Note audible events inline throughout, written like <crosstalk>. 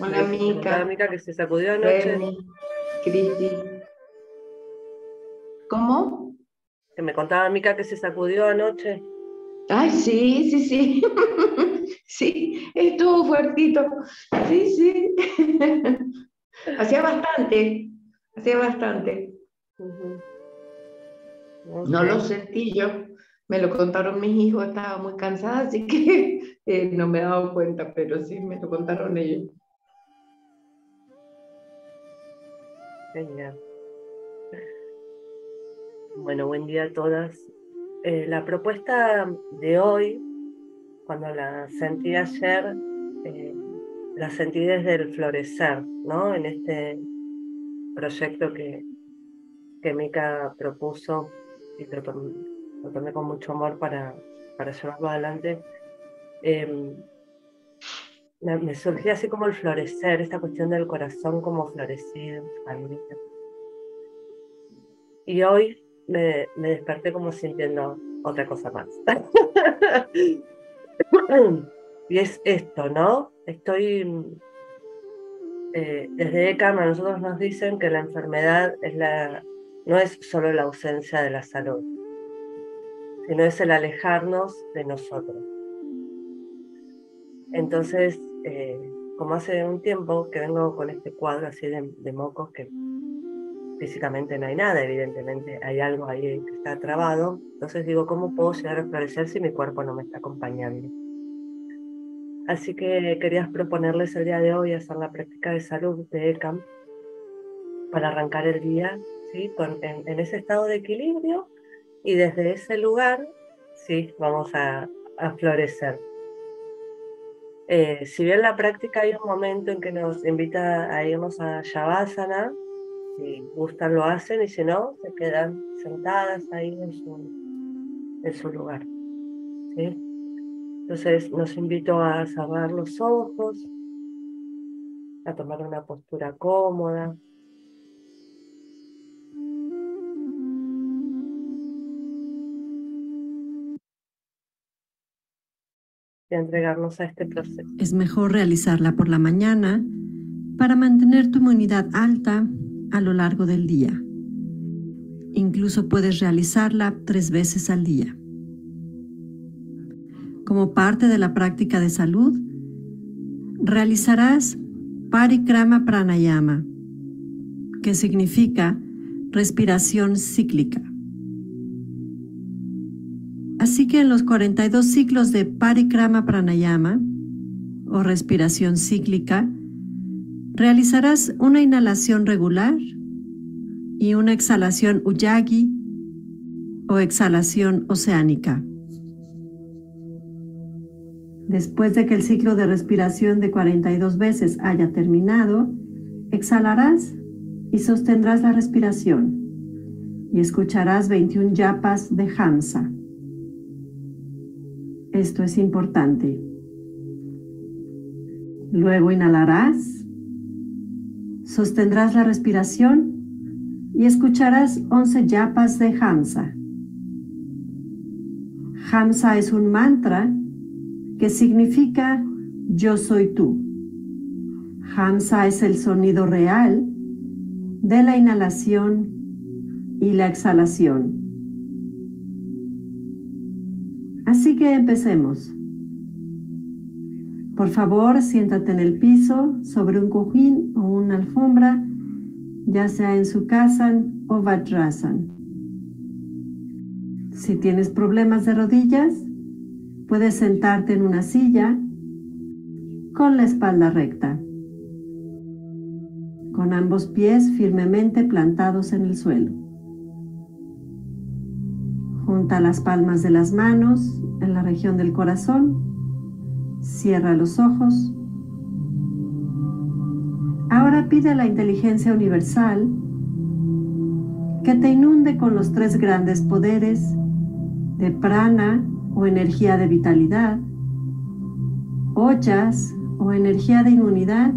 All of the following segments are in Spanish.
Hola Mica. Hola Mica que se sacudió anoche. Cristi. ¿Cómo? Que me contaba Mica que se sacudió anoche. Ay, sí, sí, sí. <laughs> sí, estuvo fuertito. Sí, sí. <laughs> hacía bastante, hacía bastante. No lo sentí yo, me lo contaron mis hijos, estaba muy cansada, así que <laughs> eh, no me he dado cuenta, pero sí me lo contaron ellos. Bueno, buen día a todas. Eh, la propuesta de hoy, cuando la sentí ayer, eh, la sentí desde el florecer, ¿no? En este proyecto que, que Mika propuso y lo, tomé con mucho amor para, para llevarlo adelante. Em, me surgía así como el florecer, esta cuestión del corazón como florecido, Y hoy me, desperté como sintiendo otra cosa más. <laughs> y es esto, ¿no? Estoy, eh, desde ECAM a nosotros nos dicen que la enfermedad es la, no es solo la ausencia de la salud, sino es el alejarnos de nosotros. Entonces, eh, como hace un tiempo que vengo con este cuadro así de, de mocos que físicamente no hay nada, evidentemente hay algo ahí que está trabado. Entonces digo, ¿cómo puedo llegar a florecer si mi cuerpo no me está acompañando? Así que querías proponerles el día de hoy hacer la práctica de salud de ECAM para arrancar el día ¿sí? Con, en, ese estado de equilibrio y desde ese lugar sí, vamos a, a florecer. Eh, si bien la práctica hay un momento en que nos invita a irnos a Shavasana, si gustan lo hacen y si no, se quedan sentadas ahí en su, en su lugar. Entonces nos invito a cerrar los ojos, a tomar una postura cómoda. Este. Es mejor realizarla por la mañana para mantener tu inmunidad alta a lo largo del día. Incluso puedes realizarla tres veces al día. Como parte de la práctica de salud, realizarás Parikrama Pranayama, que significa respiración cíclica. Así que en los 42 ciclos de Parikrama Pranayama, o respiración cíclica, Realizarás una inhalación regular y una exhalación Uyagi o exhalación oceánica. Después de que el ciclo de respiración de 42 veces haya terminado, exhalarás y sostendrás la respiración y escucharás 21 yapas de Hamsa. Esto es importante. Luego inhalarás Sostendrás la respiración y escucharás 11 yapas de Hamsa. Hamsa es un mantra que significa yo soy tú. Hamsa es el sonido real de la inhalación y la exhalación. Empecemos. Por favor, siéntate en el piso, sobre un cojín o una alfombra, ya sea en su casa o Vajrasan. Si tienes problemas de rodillas, puedes sentarte en una silla con la espalda recta, con ambos pies firmemente plantados en el suelo. Junta las palmas de las manos en la región del corazón Cierra los ojos. Ahora pide a la inteligencia universal que te inunde con los tres grandes poderes de prana o energía de vitalidad, ollas o energía de inmunidad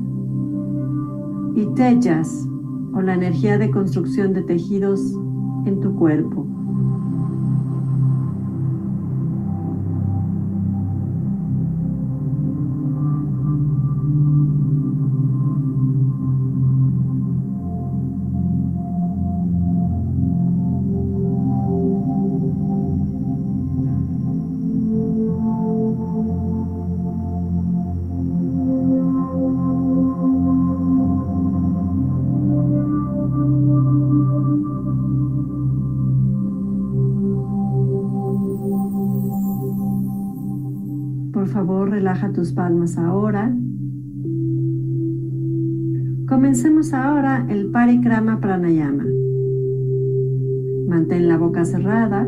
y tellas o la energía de construcción de tejidos en tu cuerpo. Relaja tus palmas ahora. Comencemos ahora el Parikrama Pranayama. Mantén la boca cerrada.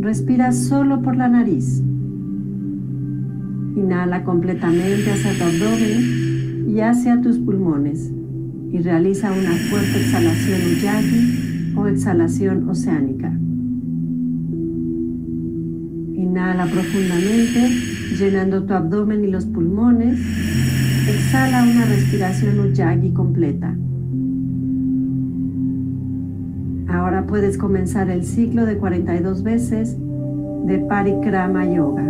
Respira solo por la nariz. Inhala completamente hacia tu abdomen y hacia tus pulmones y realiza una fuerte exhalación Ujjayi o exhalación oceánica. Inhala profundamente llenando tu abdomen y los pulmones. Exhala una respiración Ujjayi completa. Ahora puedes comenzar el ciclo de 42 veces de Parikrama Yoga.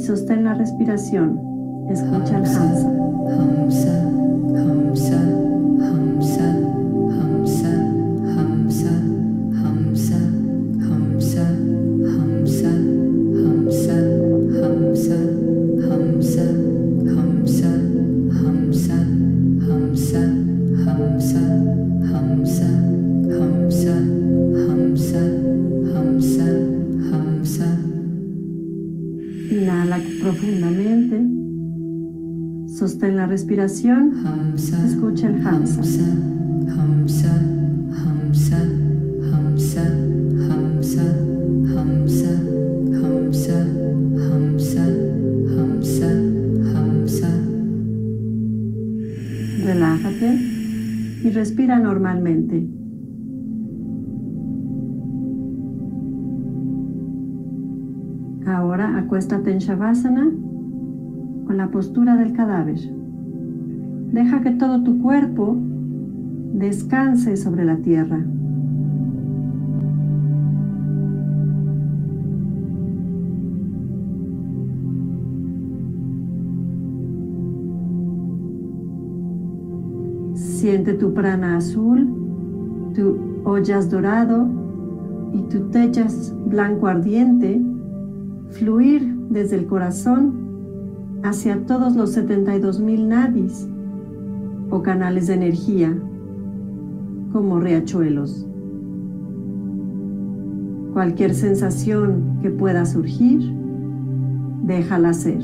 Sostén la respiración. Respiración. Escucha el Hamsa. Relájate y respira normalmente. Ahora acuéstate en Shavasana con la postura del cadáver. Deja que todo tu cuerpo descanse sobre la tierra. Siente tu prana azul, tu ollas dorado y tu techas blanco ardiente fluir desde el corazón hacia todos los 72 mil nadis o canales de energía como riachuelos. Cualquier sensación que pueda surgir, déjala ser.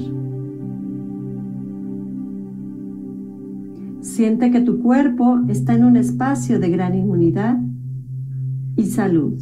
Siente que tu cuerpo está en un espacio de gran inmunidad y salud.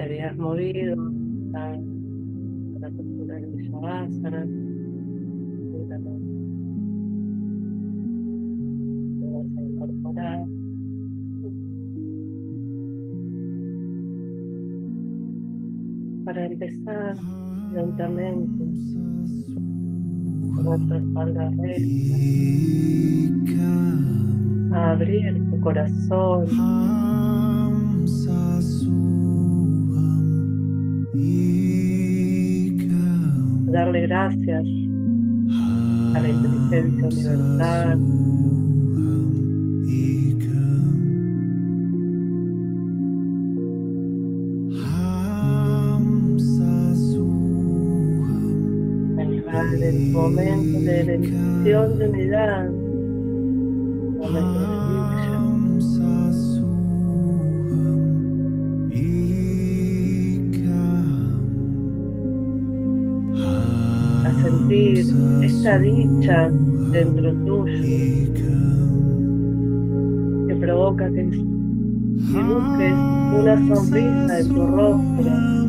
Te habías movido la postura de Shavasana. Vas a incorporar. Para empezar lentamente con nuestra espalda recta. abrir tu corazón, darle gracias a la inteligencia universal. a el momento de bendición de unidad, dicha dentro tuyo que provoca que dibujes una sonrisa en tu rostro.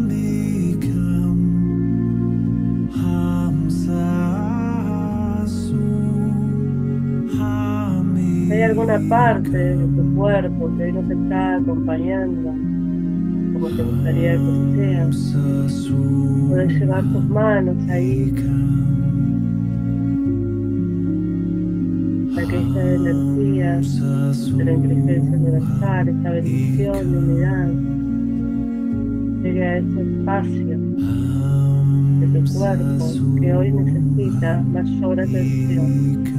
hay alguna parte de tu cuerpo que hoy no te está acompañando como te gustaría que sea, puedes llevar tus manos ahí para que esta energía de la inteligencia universal, esta bendición de unidad, llegue a ese espacio de tu cuerpo que hoy necesita mayor atención.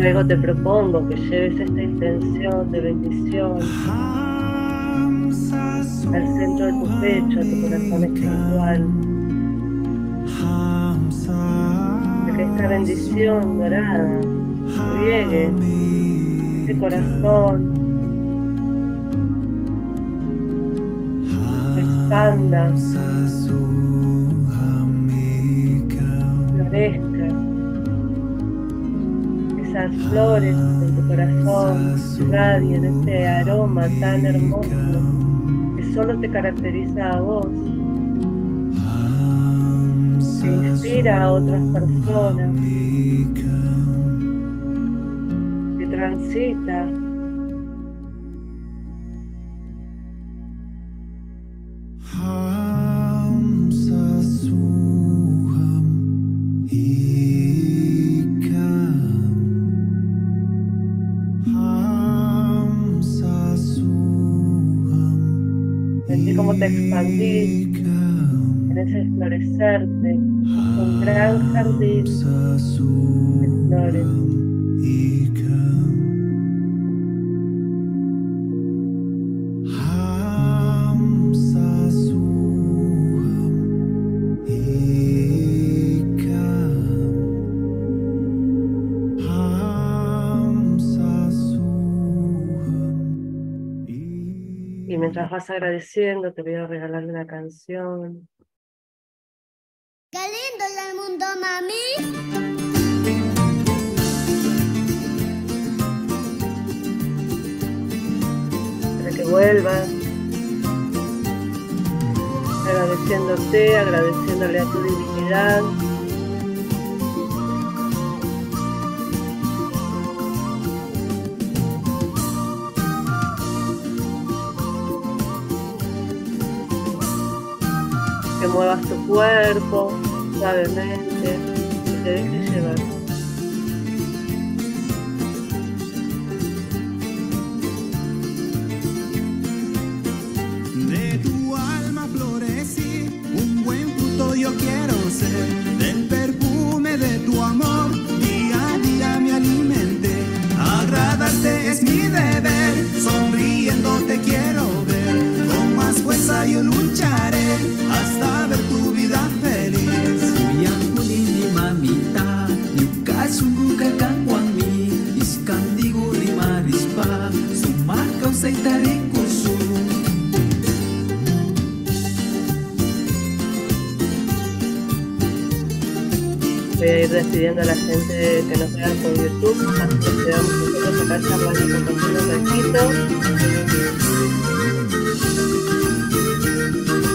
Te propongo que lleves esta intención de bendición al centro de tu pecho, a tu corazón espiritual. De que esta bendición dorada llegue ese corazón, expanda, florezca esas flores en tu corazón radien ese aroma tan hermoso que solo te caracteriza a vos, que inspira a otras personas, que transita gran jardín de flores. mientras vas agradeciendo, te voy a regalar una canción. ¡Qué lindo es el mundo, mami! Que vuelvas agradeciéndote, agradeciéndole a tu divinidad. que muevas tu cuerpo suavemente, te dejes. De tu alma florecí, un buen fruto yo quiero ser, despidiendo a